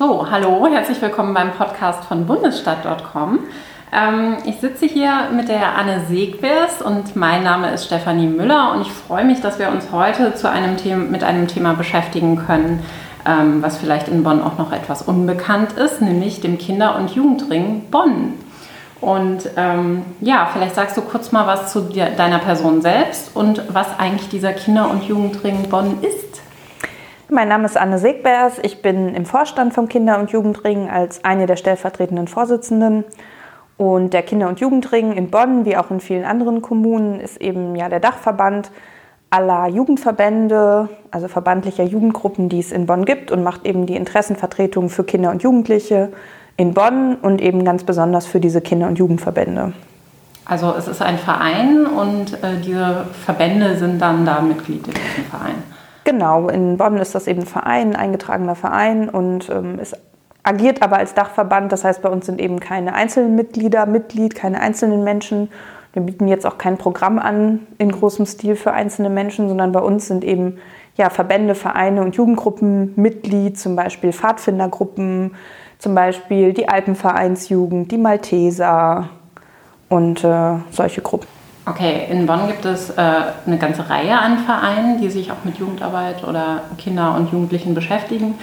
So, hallo, herzlich willkommen beim Podcast von Bundesstadt.com. Ähm, ich sitze hier mit der Anne Segbers und mein Name ist Stefanie Müller und ich freue mich, dass wir uns heute zu einem Thema, mit einem Thema beschäftigen können, ähm, was vielleicht in Bonn auch noch etwas unbekannt ist, nämlich dem Kinder- und Jugendring Bonn. Und ähm, ja, vielleicht sagst du kurz mal was zu deiner Person selbst und was eigentlich dieser Kinder- und Jugendring Bonn ist. Mein Name ist Anne Segbers. Ich bin im Vorstand vom Kinder- und Jugendring als eine der stellvertretenden Vorsitzenden. Und der Kinder- und Jugendring in Bonn, wie auch in vielen anderen Kommunen, ist eben ja der Dachverband aller Jugendverbände, also verbandlicher Jugendgruppen, die es in Bonn gibt und macht eben die Interessenvertretung für Kinder und Jugendliche in Bonn und eben ganz besonders für diese Kinder- und Jugendverbände. Also es ist ein Verein und äh, diese Verbände sind dann da Mitglied in diesem Verein. Genau, in Bonn ist das eben ein Verein, ein eingetragener Verein und ähm, es agiert aber als Dachverband. Das heißt, bei uns sind eben keine einzelnen Mitglieder Mitglied, keine einzelnen Menschen. Wir bieten jetzt auch kein Programm an in großem Stil für einzelne Menschen, sondern bei uns sind eben ja, Verbände, Vereine und Jugendgruppen Mitglied, zum Beispiel Pfadfindergruppen, zum Beispiel die Alpenvereinsjugend, die Malteser und äh, solche Gruppen. Okay, in Bonn gibt es äh, eine ganze Reihe an Vereinen, die sich auch mit Jugendarbeit oder Kinder und Jugendlichen beschäftigen.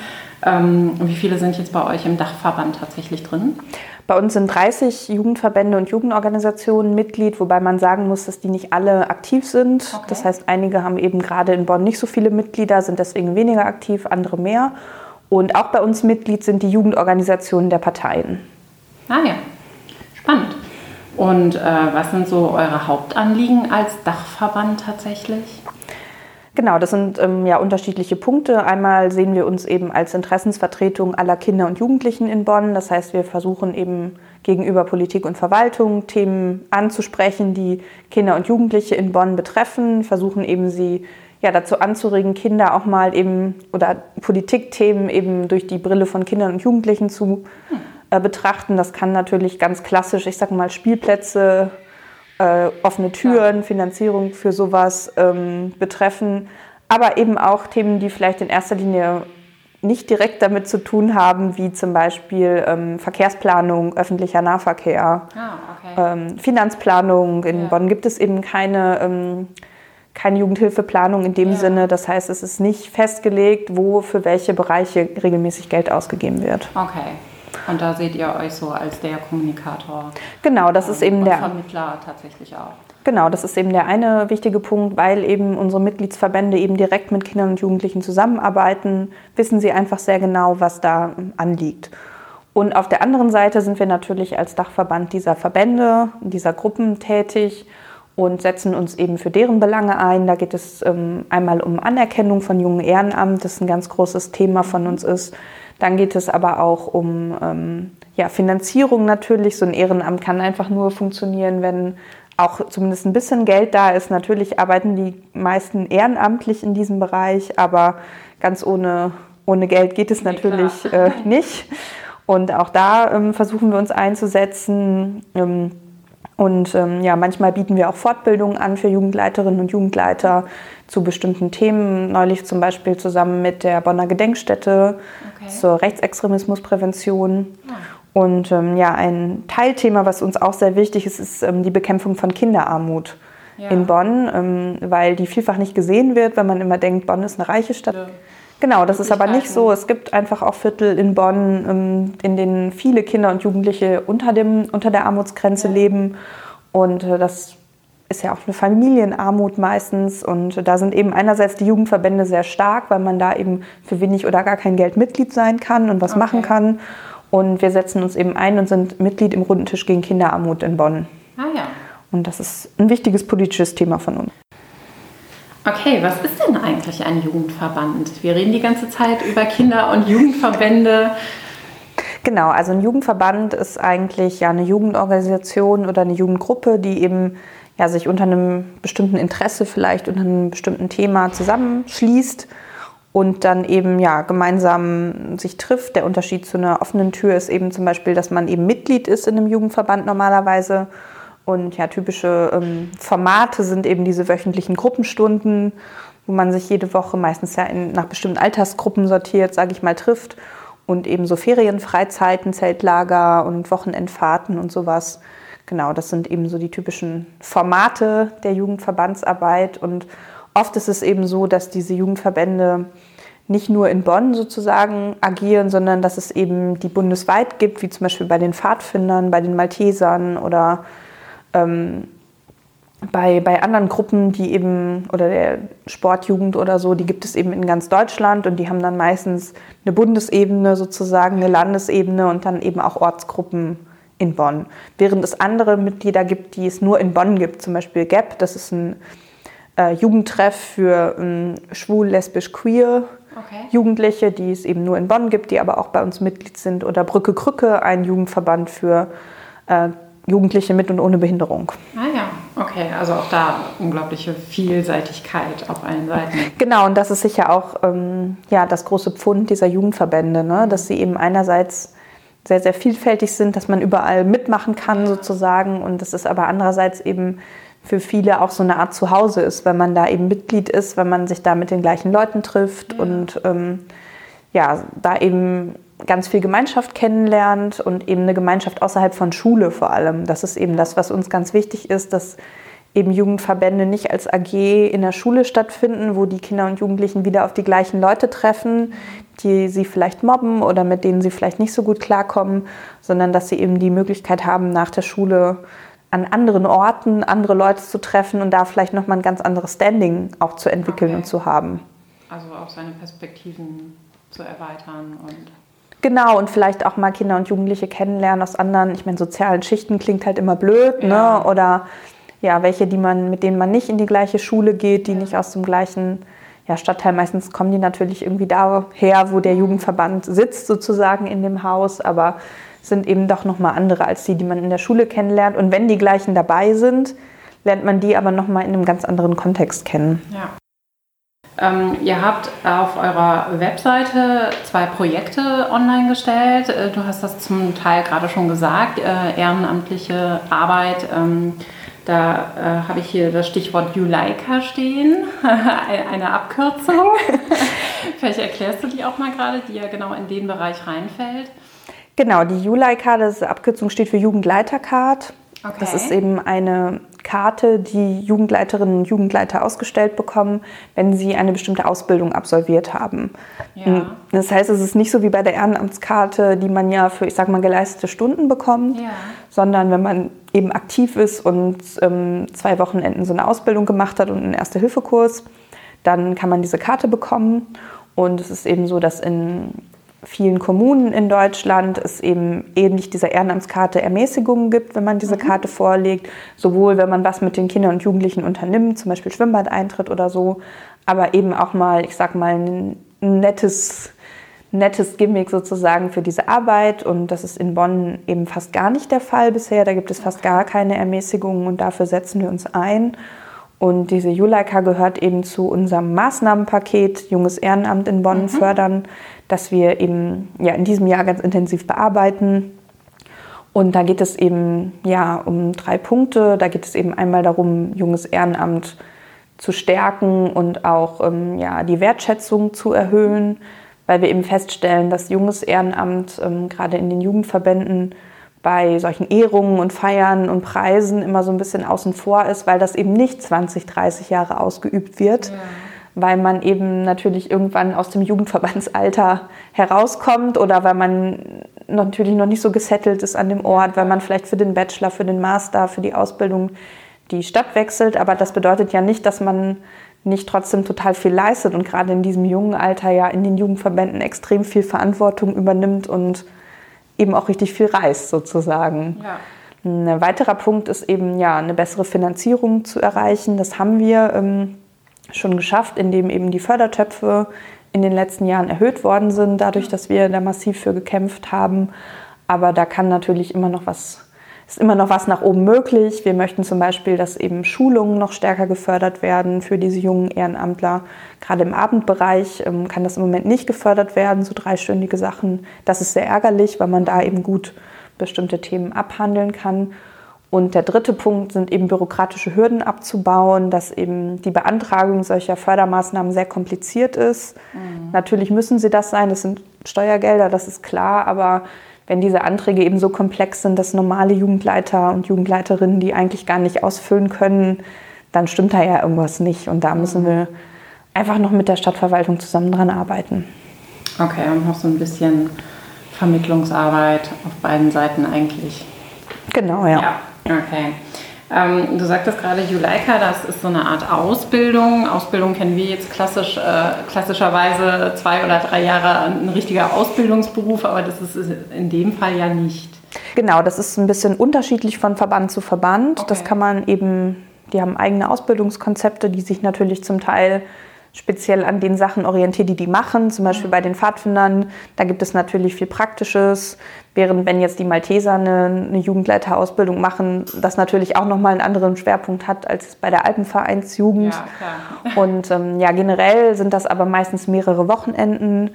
Ähm, wie viele sind jetzt bei euch im Dachverband tatsächlich drin? Bei uns sind 30 Jugendverbände und Jugendorganisationen Mitglied, wobei man sagen muss, dass die nicht alle aktiv sind. Okay. Das heißt, einige haben eben gerade in Bonn nicht so viele Mitglieder, sind deswegen weniger aktiv, andere mehr. Und auch bei uns Mitglied sind die Jugendorganisationen der Parteien. Ah ja, spannend. Und äh, was sind so eure Hauptanliegen als Dachverband tatsächlich? Genau, das sind ähm, ja unterschiedliche Punkte. Einmal sehen wir uns eben als Interessensvertretung aller Kinder und Jugendlichen in Bonn. Das heißt, wir versuchen eben gegenüber Politik und Verwaltung Themen anzusprechen, die Kinder und Jugendliche in Bonn betreffen, versuchen eben sie ja, dazu anzuregen, Kinder auch mal eben oder Politikthemen eben durch die Brille von Kindern und Jugendlichen zu betrachten. Das kann natürlich ganz klassisch, ich sag mal, Spielplätze, äh, offene Türen, Finanzierung für sowas ähm, betreffen, aber eben auch Themen, die vielleicht in erster Linie nicht direkt damit zu tun haben, wie zum Beispiel ähm, Verkehrsplanung, öffentlicher Nahverkehr, ah, okay. ähm, Finanzplanung. In ja. Bonn gibt es eben keine ähm, keine Jugendhilfeplanung in dem ja. Sinne. Das heißt, es ist nicht festgelegt, wo für welche Bereiche regelmäßig Geld ausgegeben wird. Okay. Und da seht ihr euch so als der Kommunikator. Genau, das ist eben der Vermittler tatsächlich auch. Genau, das ist eben der eine wichtige Punkt, weil eben unsere Mitgliedsverbände eben direkt mit Kindern und Jugendlichen zusammenarbeiten, wissen sie einfach sehr genau, was da anliegt. Und auf der anderen Seite sind wir natürlich als Dachverband dieser Verbände, dieser Gruppen tätig und setzen uns eben für deren Belange ein. Da geht es ähm, einmal um Anerkennung von jungen Ehrenamt, das ein ganz großes Thema von uns ist. Dann geht es aber auch um ähm, ja, Finanzierung natürlich. So ein Ehrenamt kann einfach nur funktionieren, wenn auch zumindest ein bisschen Geld da ist. Natürlich arbeiten die meisten ehrenamtlich in diesem Bereich, aber ganz ohne, ohne Geld geht es natürlich äh, nicht. Und auch da ähm, versuchen wir uns einzusetzen. Ähm, und ähm, ja, manchmal bieten wir auch Fortbildungen an für Jugendleiterinnen und Jugendleiter zu bestimmten Themen. Neulich zum Beispiel zusammen mit der Bonner Gedenkstätte okay. zur Rechtsextremismusprävention. Ja. Ah. Und ähm, ja, ein Teilthema, was uns auch sehr wichtig ist, ist ähm, die Bekämpfung von Kinderarmut ja. in Bonn, ähm, weil die vielfach nicht gesehen wird, wenn man immer denkt, Bonn ist eine reiche Stadt. Ja. Genau, das ist aber nicht so. Es gibt einfach auch Viertel in Bonn, ähm, in denen viele Kinder und Jugendliche unter, dem, unter der Armutsgrenze ja. leben. Und äh, das ist ja auch eine Familienarmut meistens. Und da sind eben einerseits die Jugendverbände sehr stark, weil man da eben für wenig oder gar kein Geld Mitglied sein kann und was okay. machen kann. Und wir setzen uns eben ein und sind Mitglied im Runden Tisch gegen Kinderarmut in Bonn. Ah ja. Und das ist ein wichtiges politisches Thema von uns. Okay, was ist denn eigentlich ein Jugendverband? Wir reden die ganze Zeit über Kinder- und Jugendverbände. Genau, also ein Jugendverband ist eigentlich ja eine Jugendorganisation oder eine Jugendgruppe, die eben ja, sich unter einem bestimmten Interesse vielleicht unter einem bestimmten Thema zusammenschließt und dann eben ja gemeinsam sich trifft. Der Unterschied zu einer offenen Tür ist eben zum Beispiel, dass man eben Mitglied ist in einem Jugendverband normalerweise und ja, typische ähm, Formate sind eben diese wöchentlichen Gruppenstunden, wo man sich jede Woche meistens ja in, nach bestimmten Altersgruppen sortiert, sage ich mal, trifft und eben so Ferienfreizeiten, Zeltlager und Wochenendfahrten und sowas. Genau, das sind eben so die typischen Formate der Jugendverbandsarbeit und oft ist es eben so, dass diese Jugendverbände nicht nur in Bonn sozusagen agieren, sondern dass es eben die bundesweit gibt, wie zum Beispiel bei den Pfadfindern, bei den Maltesern oder ähm, bei, bei anderen Gruppen, die eben, oder der Sportjugend oder so, die gibt es eben in ganz Deutschland und die haben dann meistens eine Bundesebene sozusagen, eine Landesebene und dann eben auch Ortsgruppen in Bonn. Während es andere Mitglieder gibt, die es nur in Bonn gibt, zum Beispiel GAP, das ist ein äh, Jugendtreff für ähm, schwul, lesbisch, queer okay. Jugendliche, die es eben nur in Bonn gibt, die aber auch bei uns Mitglied sind. Oder Brücke Krücke, ein Jugendverband für äh, Jugendliche mit und ohne Behinderung. Ah ja, okay, also auch da unglaubliche Vielseitigkeit auf allen Seiten. Genau, und das ist sicher auch ähm, ja, das große Pfund dieser Jugendverbände, ne? dass sie eben einerseits sehr, sehr vielfältig sind, dass man überall mitmachen kann sozusagen und dass es aber andererseits eben für viele auch so eine Art Zuhause ist, wenn man da eben Mitglied ist, wenn man sich da mit den gleichen Leuten trifft ja. und ähm, ja, da eben ganz viel Gemeinschaft kennenlernt und eben eine Gemeinschaft außerhalb von Schule vor allem. Das ist eben das, was uns ganz wichtig ist, dass eben Jugendverbände nicht als AG in der Schule stattfinden, wo die Kinder und Jugendlichen wieder auf die gleichen Leute treffen, die sie vielleicht mobben oder mit denen sie vielleicht nicht so gut klarkommen, sondern dass sie eben die Möglichkeit haben, nach der Schule an anderen Orten andere Leute zu treffen und da vielleicht nochmal ein ganz anderes Standing auch zu entwickeln okay. und zu haben. Also auch seine Perspektiven zu erweitern und Genau, und vielleicht auch mal Kinder und Jugendliche kennenlernen aus anderen, ich meine, sozialen Schichten klingt halt immer blöd, ne? ja. ne? Oder ja, welche, die man, mit denen man nicht in die gleiche Schule geht, die ja. nicht aus dem gleichen ja, Stadtteil. Meistens kommen die natürlich irgendwie daher, wo der Jugendverband sitzt, sozusagen in dem Haus, aber sind eben doch nochmal andere als die, die man in der Schule kennenlernt. Und wenn die gleichen dabei sind, lernt man die aber nochmal in einem ganz anderen Kontext kennen. Ja. Ähm, ihr habt auf eurer Webseite zwei Projekte online gestellt. Äh, du hast das zum Teil gerade schon gesagt, äh, ehrenamtliche Arbeit. Ähm, da äh, habe ich hier das Stichwort Juleika stehen, eine Abkürzung. Vielleicht erklärst du die auch mal gerade, die ja genau in den Bereich reinfällt. Genau, die Juleika, das Abkürzung steht für Jugendleitercard. Okay. Das ist eben eine Karte, die Jugendleiterinnen und Jugendleiter ausgestellt bekommen, wenn sie eine bestimmte Ausbildung absolviert haben. Ja. Das heißt, es ist nicht so wie bei der Ehrenamtskarte, die man ja für, ich sag mal, geleistete Stunden bekommt, ja. sondern wenn man eben aktiv ist und ähm, zwei Wochenenden so eine Ausbildung gemacht hat und einen Erste-Hilfe-Kurs, dann kann man diese Karte bekommen. Und es ist eben so, dass in vielen Kommunen in Deutschland es eben ähnlich dieser Ehrenamtskarte Ermäßigungen gibt, wenn man diese mhm. Karte vorlegt. Sowohl wenn man was mit den Kindern und Jugendlichen unternimmt, zum Beispiel Schwimmbadeintritt oder so, aber eben auch mal, ich sag mal, ein nettes, nettes Gimmick sozusagen für diese Arbeit. Und das ist in Bonn eben fast gar nicht der Fall bisher. Da gibt es fast gar keine Ermäßigungen und dafür setzen wir uns ein. Und diese Juleika gehört eben zu unserem Maßnahmenpaket Junges Ehrenamt in Bonn mhm. fördern das wir eben ja, in diesem Jahr ganz intensiv bearbeiten. Und da geht es eben ja, um drei Punkte. Da geht es eben einmal darum, junges Ehrenamt zu stärken und auch ähm, ja, die Wertschätzung zu erhöhen, weil wir eben feststellen, dass junges Ehrenamt ähm, gerade in den Jugendverbänden bei solchen Ehrungen und Feiern und Preisen immer so ein bisschen außen vor ist, weil das eben nicht 20, 30 Jahre ausgeübt wird. Ja weil man eben natürlich irgendwann aus dem Jugendverbandsalter herauskommt oder weil man natürlich noch nicht so gesettelt ist an dem Ort, weil man vielleicht für den Bachelor, für den Master, für die Ausbildung die Stadt wechselt. Aber das bedeutet ja nicht, dass man nicht trotzdem total viel leistet und gerade in diesem jungen Alter ja in den Jugendverbänden extrem viel Verantwortung übernimmt und eben auch richtig viel reist sozusagen. Ja. Ein weiterer Punkt ist eben ja eine bessere Finanzierung zu erreichen. Das haben wir. Ähm, schon geschafft, indem eben die Fördertöpfe in den letzten Jahren erhöht worden sind, dadurch, dass wir da massiv für gekämpft haben. Aber da kann natürlich immer noch was, ist immer noch was nach oben möglich. Wir möchten zum Beispiel, dass eben Schulungen noch stärker gefördert werden für diese jungen Ehrenamtler. Gerade im Abendbereich ähm, kann das im Moment nicht gefördert werden, so dreistündige Sachen. Das ist sehr ärgerlich, weil man da eben gut bestimmte Themen abhandeln kann. Und der dritte Punkt sind eben bürokratische Hürden abzubauen, dass eben die Beantragung solcher Fördermaßnahmen sehr kompliziert ist. Mhm. Natürlich müssen sie das sein, das sind Steuergelder, das ist klar, aber wenn diese Anträge eben so komplex sind, dass normale Jugendleiter und Jugendleiterinnen die eigentlich gar nicht ausfüllen können, dann stimmt da ja irgendwas nicht. Und da müssen wir einfach noch mit der Stadtverwaltung zusammen dran arbeiten. Okay, und noch so ein bisschen Vermittlungsarbeit auf beiden Seiten eigentlich. Genau, ja. Ja, okay. Ähm, du sagtest gerade Juleika, das ist so eine Art Ausbildung. Ausbildung kennen wir jetzt klassisch, äh, klassischerweise zwei oder drei Jahre ein richtiger Ausbildungsberuf, aber das ist in dem Fall ja nicht. Genau, das ist ein bisschen unterschiedlich von Verband zu Verband. Okay. Das kann man eben, die haben eigene Ausbildungskonzepte, die sich natürlich zum Teil speziell an den Sachen orientiert, die die machen. Zum Beispiel bei den Pfadfindern, da gibt es natürlich viel Praktisches. Während wenn jetzt die Malteser eine, eine Jugendleiterausbildung machen, das natürlich auch nochmal einen anderen Schwerpunkt hat als bei der Alpenvereinsjugend. Ja, Und ähm, ja, generell sind das aber meistens mehrere Wochenenden,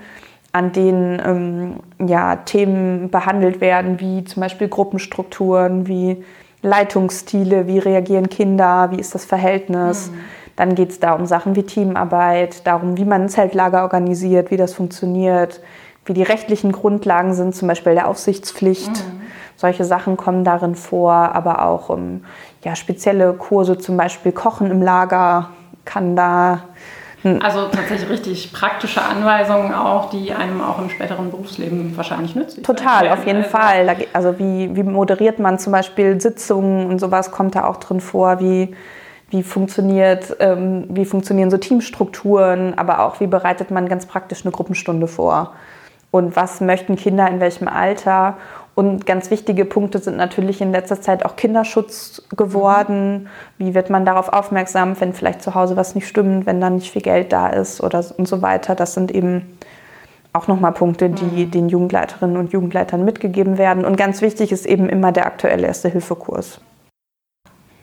an denen ähm, ja, Themen behandelt werden, wie zum Beispiel Gruppenstrukturen, wie Leitungsstile, wie reagieren Kinder, wie ist das Verhältnis. Mhm dann geht es da um Sachen wie Teamarbeit, darum, wie man ein Zeltlager organisiert, wie das funktioniert, wie die rechtlichen Grundlagen sind, zum Beispiel der Aufsichtspflicht. Mhm. Solche Sachen kommen darin vor, aber auch um, ja, spezielle Kurse, zum Beispiel Kochen im Lager kann da. Also tatsächlich richtig praktische Anweisungen auch, die einem auch im späteren Berufsleben wahrscheinlich nützlich Total, auf jeden also. Fall. Also wie, wie moderiert man zum Beispiel Sitzungen und sowas kommt da auch drin vor, wie wie, funktioniert, ähm, wie funktionieren so Teamstrukturen, aber auch wie bereitet man ganz praktisch eine Gruppenstunde vor und was möchten Kinder in welchem Alter. Und ganz wichtige Punkte sind natürlich in letzter Zeit auch Kinderschutz geworden. Wie wird man darauf aufmerksam, wenn vielleicht zu Hause was nicht stimmt, wenn da nicht viel Geld da ist oder und so weiter. Das sind eben auch nochmal Punkte, die mhm. den Jugendleiterinnen und Jugendleitern mitgegeben werden. Und ganz wichtig ist eben immer der aktuelle Erste-Hilfe-Kurs.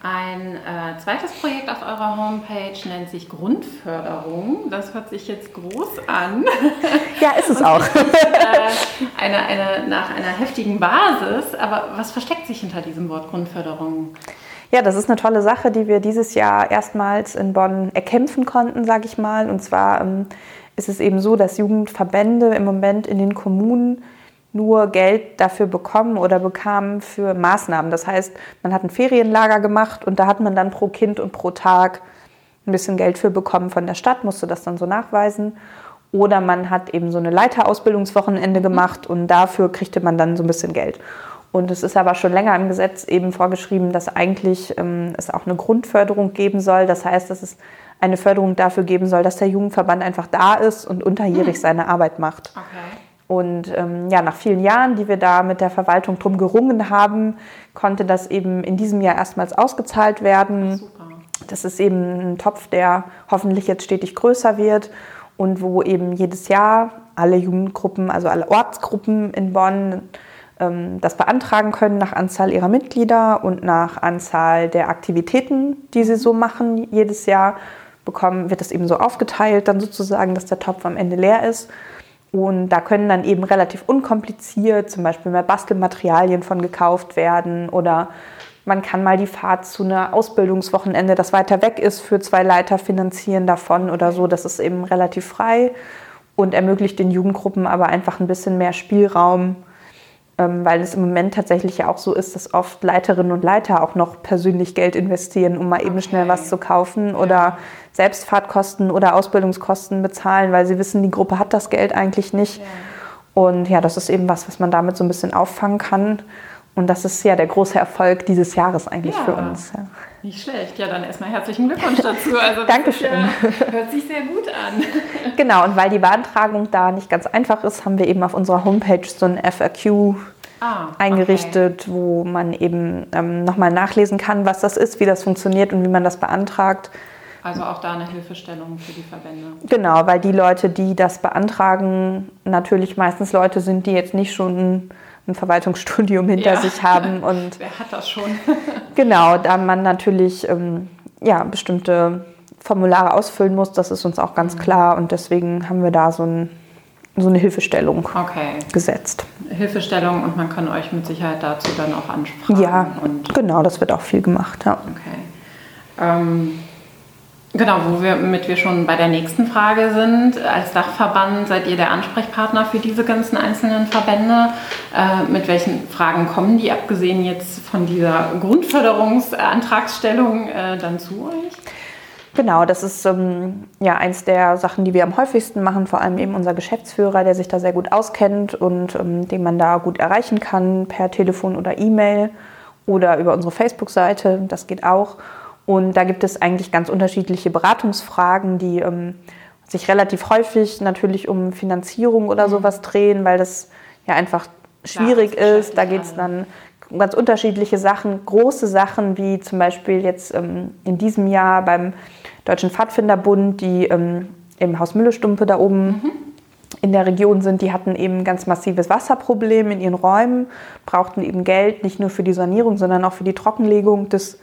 Ein äh, zweites Projekt auf eurer Homepage nennt sich Grundförderung. Das hört sich jetzt groß an. Ja, ist es auch. Ist, äh, eine, eine, nach einer heftigen Basis. Aber was versteckt sich hinter diesem Wort Grundförderung? Ja, das ist eine tolle Sache, die wir dieses Jahr erstmals in Bonn erkämpfen konnten, sage ich mal. Und zwar ähm, ist es eben so, dass Jugendverbände im Moment in den Kommunen nur Geld dafür bekommen oder bekamen für Maßnahmen. Das heißt, man hat ein Ferienlager gemacht und da hat man dann pro Kind und pro Tag ein bisschen Geld für bekommen von der Stadt, musste das dann so nachweisen. Oder man hat eben so eine Leiterausbildungswochenende gemacht und dafür kriegte man dann so ein bisschen Geld. Und es ist aber schon länger im Gesetz eben vorgeschrieben, dass eigentlich ähm, es auch eine Grundförderung geben soll. Das heißt, dass es eine Förderung dafür geben soll, dass der Jugendverband einfach da ist und unterjährig hm. seine Arbeit macht. Okay. Und ähm, ja, nach vielen Jahren, die wir da mit der Verwaltung drum gerungen haben, konnte das eben in diesem Jahr erstmals ausgezahlt werden. Super. Das ist eben ein Topf, der hoffentlich jetzt stetig größer wird und wo eben jedes Jahr alle Jugendgruppen, also alle Ortsgruppen in Bonn ähm, das beantragen können nach Anzahl ihrer Mitglieder und nach Anzahl der Aktivitäten, die sie so machen jedes Jahr. Bekommen, wird das eben so aufgeteilt, dann sozusagen, dass der Topf am Ende leer ist. Und da können dann eben relativ unkompliziert zum Beispiel mehr Bastelmaterialien von gekauft werden oder man kann mal die Fahrt zu einer Ausbildungswochenende, das weiter weg ist, für zwei Leiter finanzieren davon oder so. Das ist eben relativ frei und ermöglicht den Jugendgruppen aber einfach ein bisschen mehr Spielraum, weil es im Moment tatsächlich ja auch so ist, dass oft Leiterinnen und Leiter auch noch persönlich Geld investieren, um mal eben okay. schnell was zu kaufen oder Selbstfahrtkosten oder Ausbildungskosten bezahlen, weil sie wissen, die Gruppe hat das Geld eigentlich nicht. Ja. Und ja, das ist eben was, was man damit so ein bisschen auffangen kann. Und das ist ja der große Erfolg dieses Jahres eigentlich ja, für uns. Ja. Nicht schlecht. Ja, dann erstmal herzlichen Glückwunsch dazu. Also Dankeschön. Ja, hört sich sehr gut an. Genau, und weil die Beantragung da nicht ganz einfach ist, haben wir eben auf unserer Homepage so ein FAQ ah, eingerichtet, okay. wo man eben ähm, nochmal nachlesen kann, was das ist, wie das funktioniert und wie man das beantragt. Also auch da eine Hilfestellung für die Verbände. Genau, weil die Leute, die das beantragen, natürlich meistens Leute sind, die jetzt nicht schon ein Verwaltungsstudium hinter ja. sich haben. Und Wer hat das schon? genau, da man natürlich ähm, ja, bestimmte Formulare ausfüllen muss, das ist uns auch ganz mhm. klar. Und deswegen haben wir da so ein so eine Hilfestellung okay. gesetzt. Hilfestellung und man kann euch mit Sicherheit dazu dann auch ansprechen. Ja, genau, das wird auch viel gemacht. Ja. Okay. Ähm, genau, womit wir schon bei der nächsten Frage sind. Als Dachverband seid ihr der Ansprechpartner für diese ganzen einzelnen Verbände. Äh, mit welchen Fragen kommen die, abgesehen jetzt von dieser Grundförderungsantragsstellung, äh, dann zu euch? Genau, das ist ähm, ja eins der Sachen, die wir am häufigsten machen, vor allem eben unser Geschäftsführer, der sich da sehr gut auskennt und ähm, den man da gut erreichen kann per Telefon oder E-Mail oder über unsere Facebook-Seite. Das geht auch. Und da gibt es eigentlich ganz unterschiedliche Beratungsfragen, die ähm, sich relativ häufig natürlich um Finanzierung oder mhm. sowas drehen, weil das ja einfach schwierig ja, ist. Da geht es dann um ganz unterschiedliche Sachen, große Sachen, wie zum Beispiel jetzt ähm, in diesem Jahr beim Deutschen Pfadfinderbund, die ähm, im Haus Müllestumpe da oben mhm. in der Region sind, die hatten eben ein ganz massives Wasserproblem in ihren Räumen, brauchten eben Geld nicht nur für die Sanierung, sondern auch für die Trockenlegung des,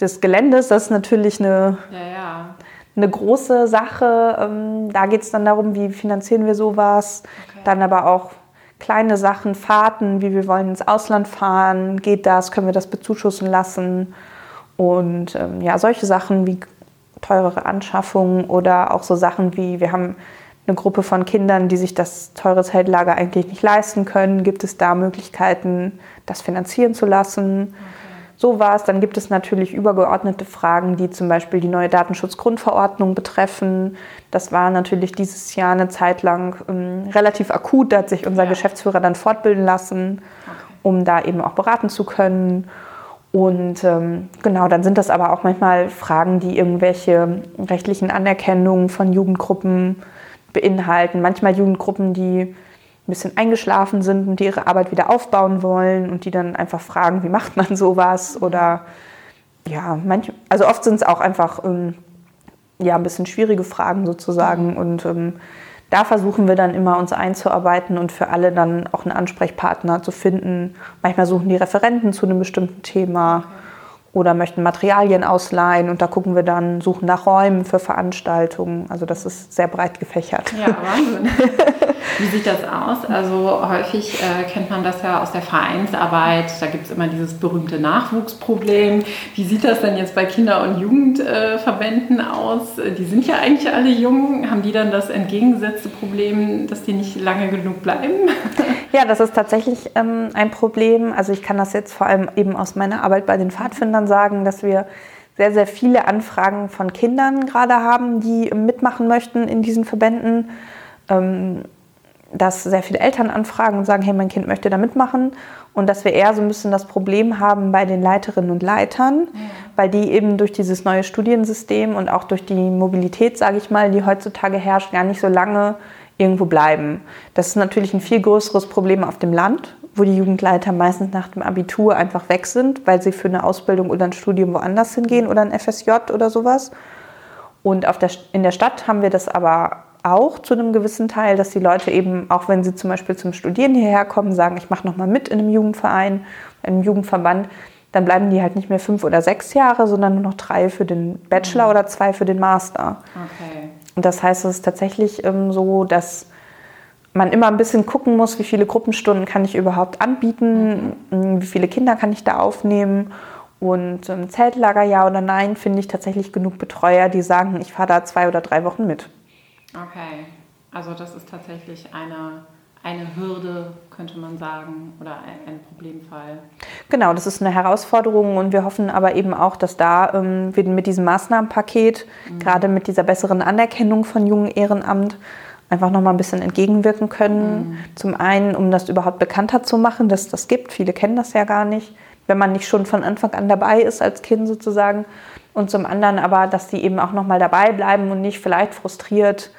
des Geländes. Das ist natürlich eine, ja, ja. eine große Sache. Ähm, da geht es dann darum, wie finanzieren wir sowas. Okay. Dann aber auch kleine Sachen, Fahrten, wie wir wollen ins Ausland fahren, geht das, können wir das bezuschussen lassen. Und ähm, ja, solche Sachen wie teurere Anschaffungen oder auch so Sachen wie, wir haben eine Gruppe von Kindern, die sich das teure Zeltlager eigentlich nicht leisten können. Gibt es da Möglichkeiten, das finanzieren zu lassen? Okay. So war es. Dann gibt es natürlich übergeordnete Fragen, die zum Beispiel die neue Datenschutzgrundverordnung betreffen. Das war natürlich dieses Jahr eine Zeit lang ähm, relativ akut. Da hat sich unser ja. Geschäftsführer dann fortbilden lassen, okay. um da eben auch beraten zu können. Und ähm, genau, dann sind das aber auch manchmal Fragen, die irgendwelche rechtlichen Anerkennungen von Jugendgruppen beinhalten. Manchmal Jugendgruppen, die ein bisschen eingeschlafen sind und die ihre Arbeit wieder aufbauen wollen und die dann einfach fragen, wie macht man sowas? Oder ja, manch, also oft sind es auch einfach ähm, ja, ein bisschen schwierige Fragen sozusagen. Und ähm, da versuchen wir dann immer uns einzuarbeiten und für alle dann auch einen Ansprechpartner zu finden. Manchmal suchen die Referenten zu einem bestimmten Thema oder möchten Materialien ausleihen und da gucken wir dann, suchen nach Räumen für Veranstaltungen. Also das ist sehr breit gefächert. Ja, Wahnsinn. Wie sieht das aus? Also häufig äh, kennt man das ja aus der Vereinsarbeit. Da gibt es immer dieses berühmte Nachwuchsproblem. Wie sieht das denn jetzt bei Kinder- und Jugendverbänden äh, aus? Die sind ja eigentlich alle jung. Haben die dann das entgegengesetzte Problem, dass die nicht lange genug bleiben? Ja, das ist tatsächlich ähm, ein Problem. Also ich kann das jetzt vor allem eben aus meiner Arbeit bei den Pfadfindern sagen, dass wir sehr, sehr viele Anfragen von Kindern gerade haben, die mitmachen möchten in diesen Verbänden. Ähm, dass sehr viele Eltern anfragen und sagen, hey, mein Kind möchte da mitmachen. Und dass wir eher so ein bisschen das Problem haben bei den Leiterinnen und Leitern, ja. weil die eben durch dieses neue Studiensystem und auch durch die Mobilität, sage ich mal, die heutzutage herrscht, gar nicht so lange irgendwo bleiben. Das ist natürlich ein viel größeres Problem auf dem Land, wo die Jugendleiter meistens nach dem Abitur einfach weg sind, weil sie für eine Ausbildung oder ein Studium woanders hingehen oder ein FSJ oder sowas. Und auf der, in der Stadt haben wir das aber auch zu einem gewissen Teil, dass die Leute eben, auch wenn sie zum Beispiel zum Studieren hierher kommen, sagen, ich mache nochmal mit in einem Jugendverein, in einem Jugendverband, dann bleiben die halt nicht mehr fünf oder sechs Jahre, sondern nur noch drei für den Bachelor mhm. oder zwei für den Master. Okay. Und das heißt, es ist tatsächlich ähm, so, dass man immer ein bisschen gucken muss, wie viele Gruppenstunden kann ich überhaupt anbieten, mhm. wie viele Kinder kann ich da aufnehmen. Und ähm, Zeltlager ja oder nein, finde ich tatsächlich genug Betreuer, die sagen, ich fahre da zwei oder drei Wochen mit. Okay, also das ist tatsächlich eine, eine Hürde, könnte man sagen, oder ein, Problemfall. Genau, das ist eine Herausforderung und wir hoffen aber eben auch, dass da ähm, wir mit diesem Maßnahmenpaket, mhm. gerade mit dieser besseren Anerkennung von jungen Ehrenamt, einfach noch mal ein bisschen entgegenwirken können. Mhm. Zum einen, um das überhaupt bekannter zu machen, dass es das gibt. Viele kennen das ja gar nicht, wenn man nicht schon von Anfang an dabei ist als Kind sozusagen. Und zum anderen aber, dass die eben auch noch mal dabei bleiben und nicht vielleicht frustriert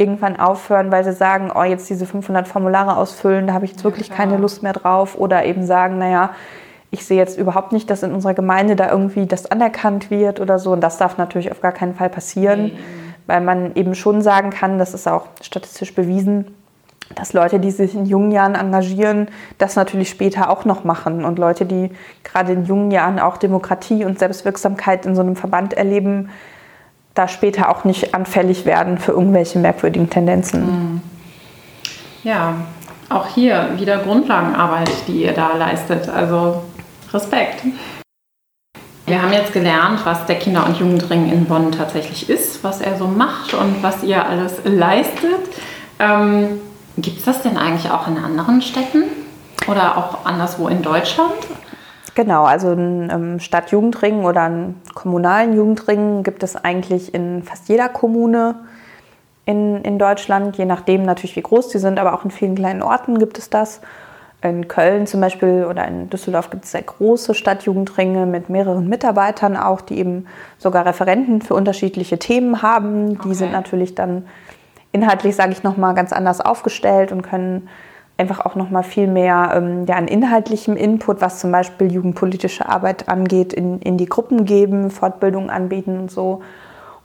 irgendwann aufhören, weil sie sagen, oh, jetzt diese 500 Formulare ausfüllen, da habe ich jetzt wirklich ja, keine Lust mehr drauf. Oder eben sagen, naja, ich sehe jetzt überhaupt nicht, dass in unserer Gemeinde da irgendwie das anerkannt wird oder so. Und das darf natürlich auf gar keinen Fall passieren, nee. weil man eben schon sagen kann, das ist auch statistisch bewiesen, dass Leute, die sich in jungen Jahren engagieren, das natürlich später auch noch machen. Und Leute, die gerade in jungen Jahren auch Demokratie und Selbstwirksamkeit in so einem Verband erleben, da später auch nicht anfällig werden für irgendwelche merkwürdigen Tendenzen. Mhm. Ja, auch hier wieder Grundlagenarbeit, die ihr da leistet. Also Respekt. Wir haben jetzt gelernt, was der Kinder- und Jugendring in Bonn tatsächlich ist, was er so macht und was ihr alles leistet. Ähm, Gibt es das denn eigentlich auch in anderen Städten oder auch anderswo in Deutschland? Genau, also einen ähm, Stadtjugendring oder einen kommunalen Jugendring gibt es eigentlich in fast jeder Kommune in, in Deutschland, je nachdem natürlich, wie groß die sind, aber auch in vielen kleinen Orten gibt es das. In Köln zum Beispiel oder in Düsseldorf gibt es sehr große Stadtjugendringe mit mehreren Mitarbeitern auch, die eben sogar Referenten für unterschiedliche Themen haben. Die okay. sind natürlich dann inhaltlich, sage ich nochmal, ganz anders aufgestellt und können einfach auch nochmal viel mehr ähm, ja, an inhaltlichem Input, was zum Beispiel jugendpolitische Arbeit angeht, in, in die Gruppen geben, Fortbildungen anbieten und so.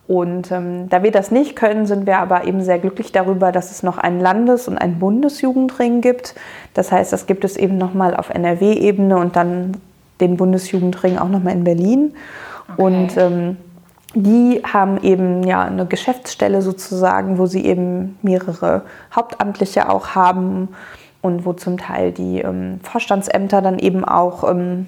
Und ähm, da wir das nicht können, sind wir aber eben sehr glücklich darüber, dass es noch einen Landes- und einen Bundesjugendring gibt. Das heißt, das gibt es eben nochmal auf NRW-Ebene und dann den Bundesjugendring auch nochmal in Berlin. Okay. Und ähm, die haben eben ja eine Geschäftsstelle sozusagen, wo sie eben mehrere Hauptamtliche auch haben und wo zum Teil die ähm, Vorstandsämter dann eben auch ähm,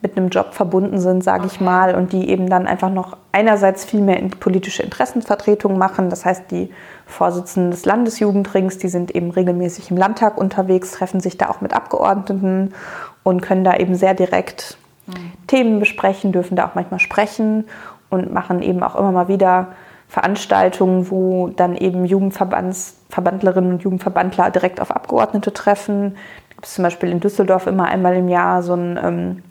mit einem Job verbunden sind, sage ich mal, und die eben dann einfach noch einerseits viel mehr in politische Interessenvertretung machen. Das heißt, die Vorsitzenden des Landesjugendrings, die sind eben regelmäßig im Landtag unterwegs, treffen sich da auch mit Abgeordneten und können da eben sehr direkt mhm. Themen besprechen, dürfen da auch manchmal sprechen und machen eben auch immer mal wieder Veranstaltungen, wo dann eben Jugendverbandlerinnen und Jugendverbandler direkt auf Abgeordnete treffen. Da gibt es zum Beispiel in Düsseldorf immer einmal im Jahr so ein ähm,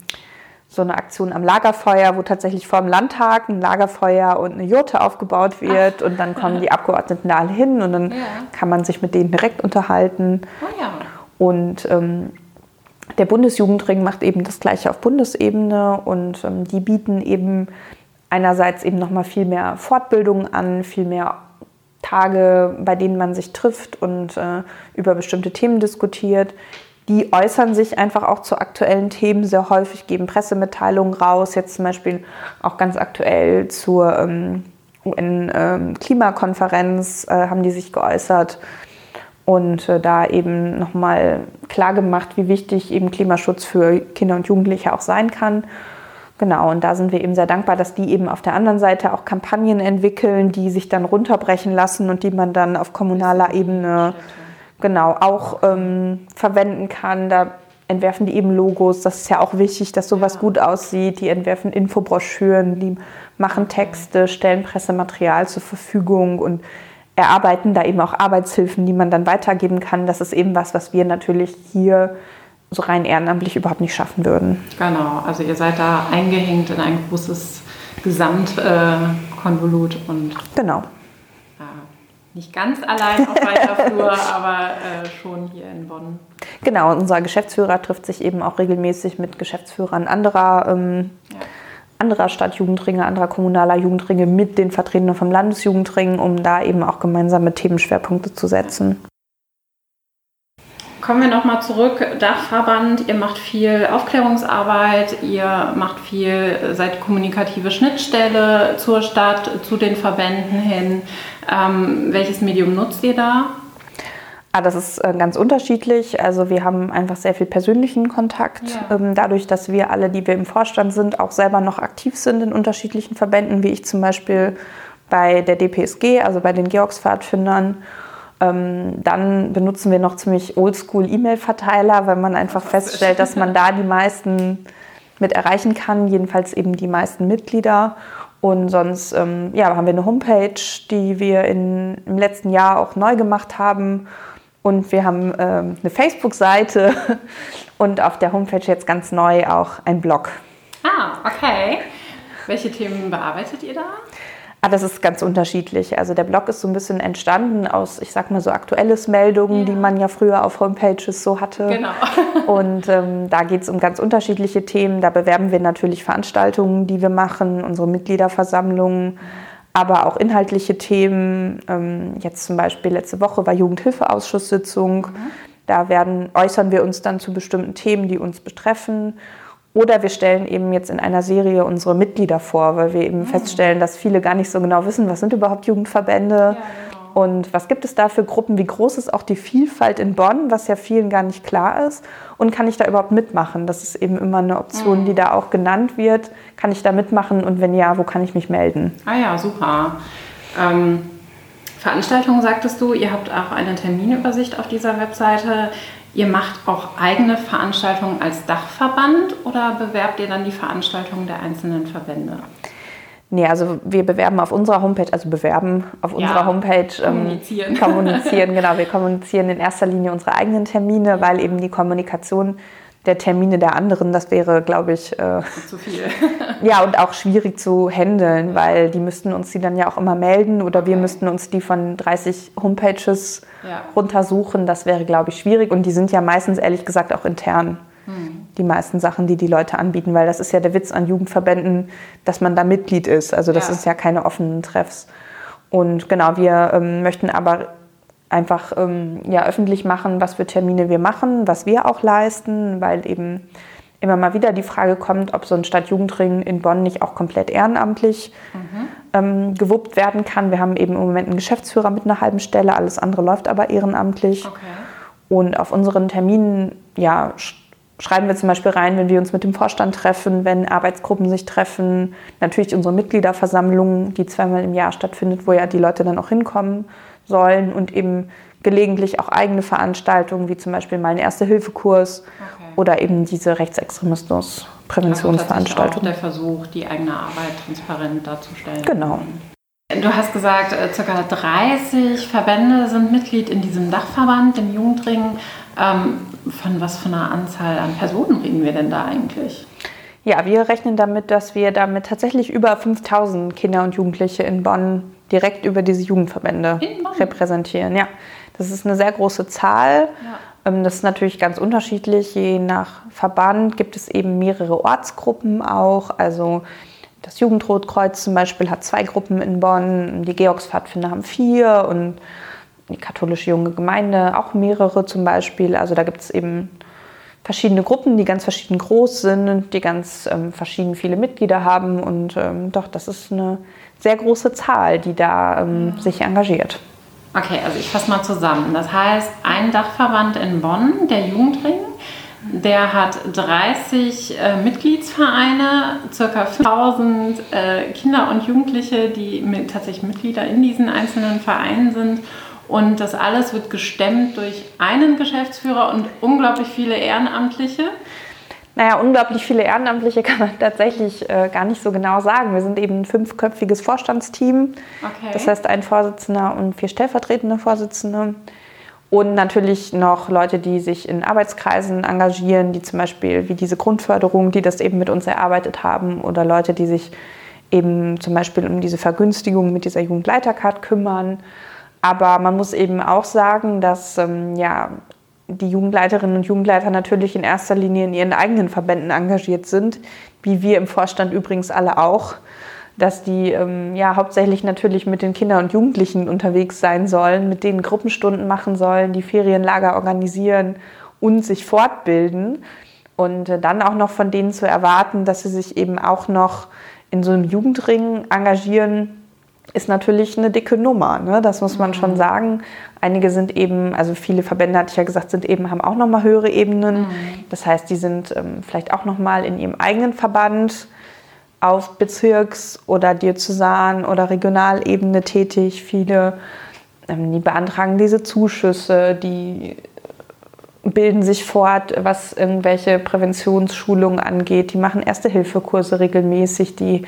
so eine Aktion am Lagerfeuer, wo tatsächlich vor dem Landtag ein Lagerfeuer und eine Jurte aufgebaut wird Ach. und dann kommen die Abgeordneten da alle hin und dann ja. kann man sich mit denen direkt unterhalten. Oh ja. Und ähm, der Bundesjugendring macht eben das Gleiche auf Bundesebene und ähm, die bieten eben einerseits eben nochmal viel mehr Fortbildungen an, viel mehr Tage, bei denen man sich trifft und äh, über bestimmte Themen diskutiert die äußern sich einfach auch zu aktuellen Themen sehr häufig, geben Pressemitteilungen raus, jetzt zum Beispiel auch ganz aktuell zur ähm, UN-Klimakonferenz ähm, äh, haben die sich geäußert und äh, da eben nochmal klargemacht, wie wichtig eben Klimaschutz für Kinder und Jugendliche auch sein kann. Genau, und da sind wir eben sehr dankbar, dass die eben auf der anderen Seite auch Kampagnen entwickeln, die sich dann runterbrechen lassen und die man dann auf kommunaler Ebene genau auch ähm, verwenden kann. Da entwerfen die eben Logos. Das ist ja auch wichtig, dass sowas gut aussieht. Die entwerfen Infobroschüren, die machen Texte, stellen Pressematerial zur Verfügung und erarbeiten da eben auch Arbeitshilfen, die man dann weitergeben kann. Das ist eben was, was wir natürlich hier so rein ehrenamtlich überhaupt nicht schaffen würden. Genau, also ihr seid da eingehängt in ein großes Gesamtkonvolut äh, und genau nicht ganz allein auf weiter Flur, aber äh, schon hier in Bonn. Genau, unser Geschäftsführer trifft sich eben auch regelmäßig mit Geschäftsführern anderer, ähm, ja. anderer Stadtjugendringe, anderer kommunaler Jugendringe mit den Vertretern vom Landesjugendring, um da eben auch gemeinsame Themenschwerpunkte zu setzen. Kommen wir nochmal zurück. Dachverband, ihr macht viel Aufklärungsarbeit, ihr macht viel, seid kommunikative Schnittstelle zur Stadt, zu den Verbänden hin. Ähm, welches Medium nutzt ihr da? Ah, das ist äh, ganz unterschiedlich. Also wir haben einfach sehr viel persönlichen Kontakt. Ja. Ähm, dadurch, dass wir alle, die wir im Vorstand sind, auch selber noch aktiv sind in unterschiedlichen Verbänden, wie ich zum Beispiel bei der DPSG, also bei den Georgspfadfindern. Ähm, dann benutzen wir noch ziemlich oldschool E-Mail-Verteiler, weil man einfach feststellt, dass man da die meisten mit erreichen kann, jedenfalls eben die meisten Mitglieder. Und sonst ähm, ja, haben wir eine Homepage, die wir in, im letzten Jahr auch neu gemacht haben. Und wir haben ähm, eine Facebook-Seite und auf der Homepage jetzt ganz neu auch ein Blog. Ah, okay. Welche Themen bearbeitet ihr da? Ah, das ist ganz unterschiedlich. Also der Blog ist so ein bisschen entstanden aus, ich sag mal so aktuelles Meldungen, ja. die man ja früher auf Homepages so hatte. Genau. Und ähm, da geht es um ganz unterschiedliche Themen. Da bewerben wir natürlich Veranstaltungen, die wir machen, unsere Mitgliederversammlungen, aber auch inhaltliche Themen. Ähm, jetzt zum Beispiel letzte Woche war Jugendhilfeausschusssitzung. Mhm. Da werden, äußern wir uns dann zu bestimmten Themen, die uns betreffen. Oder wir stellen eben jetzt in einer Serie unsere Mitglieder vor, weil wir eben mhm. feststellen, dass viele gar nicht so genau wissen, was sind überhaupt Jugendverbände. Ja, genau. Und was gibt es da für Gruppen? Wie groß ist auch die Vielfalt in Bonn, was ja vielen gar nicht klar ist? Und kann ich da überhaupt mitmachen? Das ist eben immer eine Option, mhm. die da auch genannt wird. Kann ich da mitmachen und wenn ja, wo kann ich mich melden? Ah ja, super. Ähm, Veranstaltungen sagtest du, ihr habt auch eine Terminübersicht auf dieser Webseite. Ihr macht auch eigene Veranstaltungen als Dachverband oder bewerbt ihr dann die Veranstaltungen der einzelnen Verbände? Nee, also wir bewerben auf unserer Homepage, also bewerben auf unserer ja, Homepage. Ähm, kommunizieren. kommunizieren, genau. Wir kommunizieren in erster Linie unsere eigenen Termine, weil eben die Kommunikation der Termine der anderen, das wäre, glaube ich, äh, zu viel. ja, und auch schwierig zu handeln, weil die müssten uns die dann ja auch immer melden oder wir müssten uns die von 30 Homepages ja. runtersuchen. Das wäre, glaube ich, schwierig und die sind ja meistens, ehrlich gesagt, auch intern. Hm. Die meisten Sachen, die die Leute anbieten, weil das ist ja der Witz an Jugendverbänden, dass man da Mitglied ist. Also das ja. ist ja keine offenen Treffs. Und genau, wir ähm, möchten aber einfach ähm, ja, öffentlich machen, was für Termine wir machen, was wir auch leisten, weil eben immer mal wieder die Frage kommt, ob so ein Stadtjugendring in Bonn nicht auch komplett ehrenamtlich mhm. ähm, gewuppt werden kann. Wir haben eben im Moment einen Geschäftsführer mit einer halben Stelle, alles andere läuft aber ehrenamtlich. Okay. Und auf unseren Terminen ja, schreiben wir zum Beispiel rein, wenn wir uns mit dem Vorstand treffen, wenn Arbeitsgruppen sich treffen, natürlich unsere Mitgliederversammlung, die zweimal im Jahr stattfindet, wo ja die Leute dann auch hinkommen sollen und eben gelegentlich auch eigene Veranstaltungen, wie zum Beispiel mal ein Erste-Hilfe-Kurs okay. oder eben diese Rechtsextremismus-Präventionsveranstaltung. Also der Versuch, die eigene Arbeit transparent darzustellen. Genau. Du hast gesagt, äh, ca. 30 Verbände sind Mitglied in diesem Dachverband, dem Jugendring. Ähm, von was für einer Anzahl an Personen reden wir denn da eigentlich? Ja, wir rechnen damit, dass wir damit tatsächlich über 5000 Kinder und Jugendliche in Bonn direkt über diese Jugendverbände repräsentieren. Ja, das ist eine sehr große Zahl. Ja. Ähm, das ist natürlich ganz unterschiedlich. Je nach Verband gibt es eben mehrere Ortsgruppen auch. Also das Jugendrotkreuz zum Beispiel hat zwei Gruppen in Bonn, die Georgspfadfinder haben vier und die katholische junge Gemeinde auch mehrere zum Beispiel. Also da gibt es eben verschiedene Gruppen, die ganz verschieden groß sind, die ganz ähm, verschieden viele Mitglieder haben. Und ähm, doch, das ist eine sehr große Zahl, die da ähm, sich engagiert. Okay, also ich fasse mal zusammen. Das heißt, ein Dachverband in Bonn, der Jugendring, der hat 30 äh, Mitgliedsvereine, circa 5000 äh, Kinder und Jugendliche, die mit, tatsächlich Mitglieder in diesen einzelnen Vereinen sind und das alles wird gestemmt durch einen Geschäftsführer und unglaublich viele Ehrenamtliche. Naja, unglaublich viele Ehrenamtliche kann man tatsächlich äh, gar nicht so genau sagen. Wir sind eben ein fünfköpfiges Vorstandsteam. Okay. Das heißt, ein Vorsitzender und vier stellvertretende Vorsitzende. Und natürlich noch Leute, die sich in Arbeitskreisen engagieren, die zum Beispiel wie diese Grundförderung, die das eben mit uns erarbeitet haben, oder Leute, die sich eben zum Beispiel um diese Vergünstigung mit dieser Jugendleitercard kümmern. Aber man muss eben auch sagen, dass ähm, ja, die Jugendleiterinnen und Jugendleiter natürlich in erster Linie in ihren eigenen Verbänden engagiert sind, wie wir im Vorstand übrigens alle auch, dass die ähm, ja hauptsächlich natürlich mit den Kindern und Jugendlichen unterwegs sein sollen, mit denen Gruppenstunden machen sollen, die Ferienlager organisieren und sich fortbilden. Und äh, dann auch noch von denen zu erwarten, dass sie sich eben auch noch in so einem Jugendring engagieren, ist natürlich eine dicke Nummer. Ne? Das muss man mhm. schon sagen. Einige sind eben, also viele Verbände, hatte ich ja gesagt, sind eben, haben auch nochmal höhere Ebenen. Mhm. Das heißt, die sind ähm, vielleicht auch nochmal in ihrem eigenen Verband auf Bezirks- oder Diözesan- oder Regionalebene tätig. Viele, ähm, die beantragen diese Zuschüsse, die bilden sich fort, was irgendwelche Präventionsschulungen angeht. Die machen Erste-Hilfe-Kurse regelmäßig, die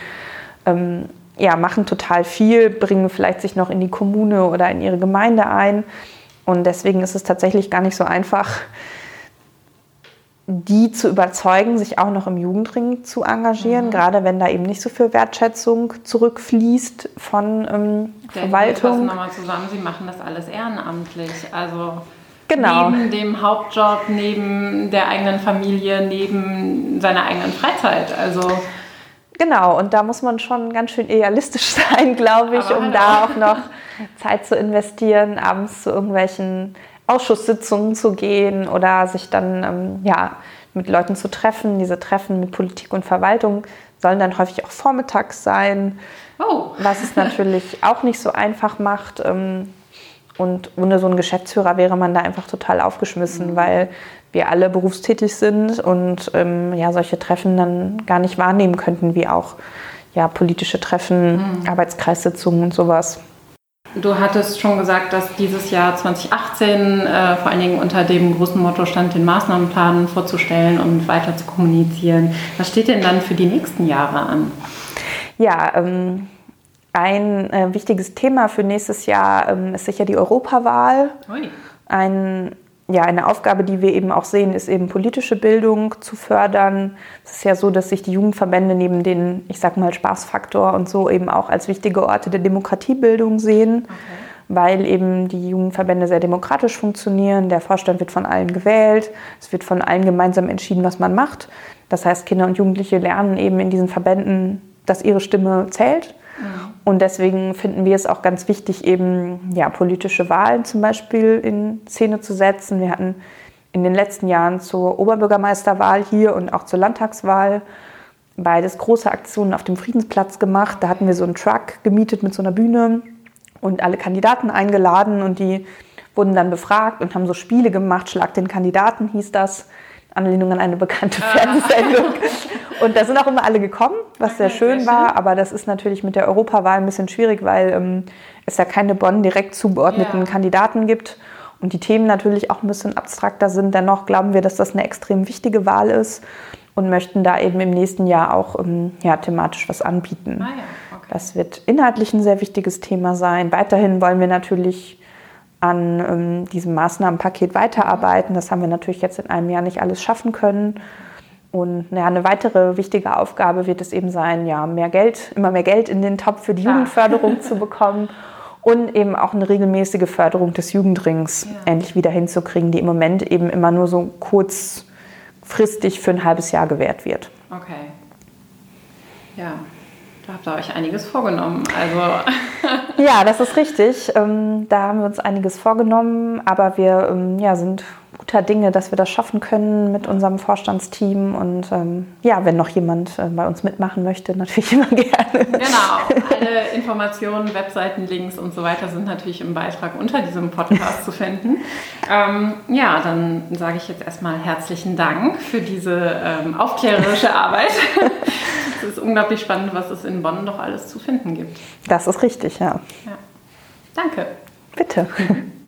ähm, ja, machen total viel, bringen vielleicht sich noch in die Kommune oder in ihre Gemeinde ein. Und deswegen ist es tatsächlich gar nicht so einfach, die zu überzeugen, sich auch noch im Jugendring zu engagieren, mhm. gerade wenn da eben nicht so viel Wertschätzung zurückfließt von ähm, Verwaltung. nochmal zusammen, Sie machen das alles ehrenamtlich. Also genau. neben dem Hauptjob, neben der eigenen Familie, neben seiner eigenen Freizeit. Also Genau, und da muss man schon ganz schön idealistisch sein, glaube ich, Aber um hallo. da auch noch Zeit zu investieren, abends zu irgendwelchen Ausschusssitzungen zu gehen oder sich dann ähm, ja, mit Leuten zu treffen. Diese Treffen mit Politik und Verwaltung sollen dann häufig auch vormittags sein, oh. was es natürlich auch nicht so einfach macht. Ähm, Und ohne so einen Geschäftsführer wäre man da einfach total aufgeschmissen, mhm. weil wir alle berufstätig sind und ähm, ja, solche Treffen dann gar nicht wahrnehmen könnten, wie auch ja, politische Treffen, mhm. Arbeitskreissitzungen und sowas. Du hattest schon gesagt, dass dieses Jahr 2018 äh, vor allen Dingen unter dem großen Motto stand, den Maßnahmenplan vorzustellen und weiter zu kommunizieren. Was steht denn dann für die nächsten Jahre an? Ja, ähm, ein äh, wichtiges Thema für nächstes Jahr ähm, ist sicher die Europawahl. Ui. Ein ja, eine Aufgabe, die wir eben auch sehen, ist eben politische Bildung zu fördern. Es ist ja so, dass sich die Jugendverbände neben den, ich sag mal, Spaßfaktor und so eben auch als wichtige Orte der Demokratiebildung sehen, okay. weil eben die Jugendverbände sehr demokratisch funktionieren. Der Vorstand wird von allen gewählt. Es wird von allen gemeinsam entschieden, was man macht. Das heißt, Kinder und Jugendliche lernen eben in diesen Verbänden, dass ihre Stimme zählt und deswegen finden wir es auch ganz wichtig, eben ja, politische Wahlen zum Beispiel in Szene zu setzen. Wir hatten in den letzten Jahren zur Oberbürgermeisterwahl hier und auch zur Landtagswahl beides große Aktionen auf dem Friedensplatz gemacht. Da hatten wir so einen Truck gemietet mit so einer Bühne und alle Kandidaten eingeladen und die wurden dann befragt und haben so Spiele gemacht. Schlag den Kandidaten hieß das. Anlehnung an eine bekannte Fernsehsendung. Und da sind auch immer alle gekommen, was sehr schön sehr war. Schön. Aber das ist natürlich mit der Europawahl ein bisschen schwierig, weil ähm, es ja keine Bonn direkt zugeordneten ja. Kandidaten gibt und die Themen natürlich auch ein bisschen abstrakter sind. Dennoch glauben wir, dass das eine extrem wichtige Wahl ist und möchten da eben im nächsten Jahr auch ähm, ja, thematisch was anbieten. Ah ja, okay. Das wird inhaltlich ein sehr wichtiges Thema sein. Weiterhin wollen wir natürlich an ähm, diesem Maßnahmenpaket weiterarbeiten. Das haben wir natürlich jetzt in einem Jahr nicht alles schaffen können. Und ja, eine weitere wichtige Aufgabe wird es eben sein, ja, mehr Geld, immer mehr Geld in den Topf für die. Jugendförderung zu bekommen und eben auch eine regelmäßige Förderung des Jugendrings ja. endlich wieder hinzukriegen, die im Moment eben immer nur so kurzfristig für ein halbes Jahr gewährt wird. Okay. Ja, da habt ihr euch einiges vorgenommen. Also ja, das ist richtig. Ähm, da haben wir uns einiges vorgenommen, aber wir ähm, ja, sind guter Dinge, dass wir das schaffen können mit unserem Vorstandsteam. Und ähm, ja, wenn noch jemand äh, bei uns mitmachen möchte, natürlich immer gerne. Genau, alle Informationen, Webseiten, Links und so weiter sind natürlich im Beitrag unter diesem Podcast zu finden. Ähm, ja, dann sage ich jetzt erstmal herzlichen Dank für diese ähm, aufklärerische Arbeit. es ist unglaublich spannend, was es in Bonn doch alles zu finden gibt. Das ist richtig, ja. ja. Danke. Bitte.